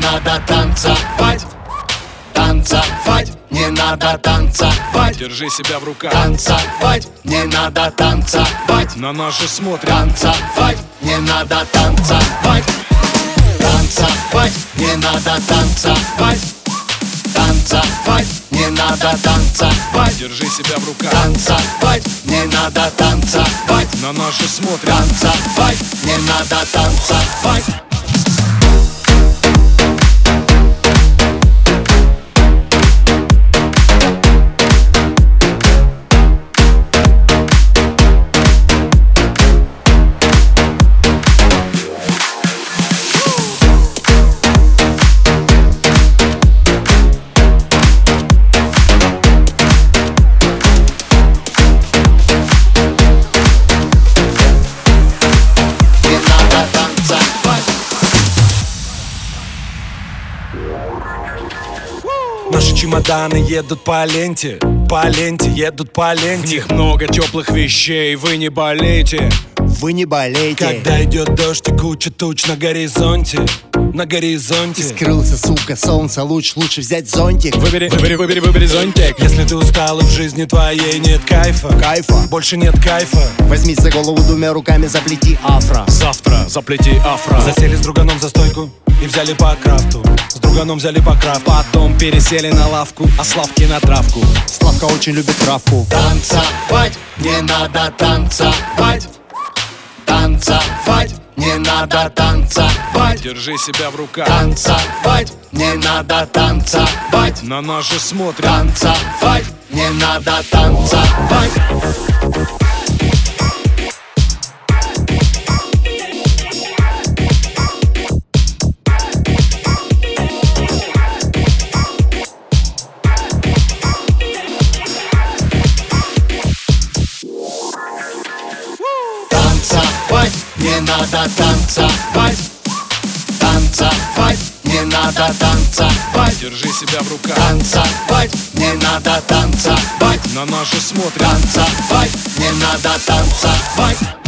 надо танцевать Танцевать, не надо танцевать Держи себя в руках. Танцевать, не надо танцевать На нас же смотрят. Танцевать, не надо танцевать Танцевать, не надо танцевать Танцевать, не надо танцевать Держи себя в руках. Танцевать, не надо танцевать На нас же смотрят. Танцевать, не надо танцевать Наши чемоданы едут по ленте По ленте, едут по В ленте них много теплых вещей, вы не болейте Вы не болейте Когда идет дождь и куча туч на горизонте На горизонте. Скрылся, сука, солнце луч Лучше взять зонтик. Выбери, выбери, выбери, выбери зонтик. Если ты устал и в жизни твоей нет кайфа. Кайфа. Больше нет кайфа. Возьмись за голову двумя руками, заплети афро. Завтра заплети афро. Засели с друганом за стойку и взяли по крафту. С друганом взяли по крафту. Потом пересели на лавку, а Славки на травку. Славка очень любит травку. Танцевать, не надо танцевать. Танцевать, не надо танцевать. Держи себя в руках. Танцевать, не надо танцевать. На нас же смотрят. Танцевать, не надо танцевать не надо танцевать Танцевать, не надо танцевать Держи себя в руках. Танцевать, не надо танцевать На нас же смотрят Танцевать, не надо танцевать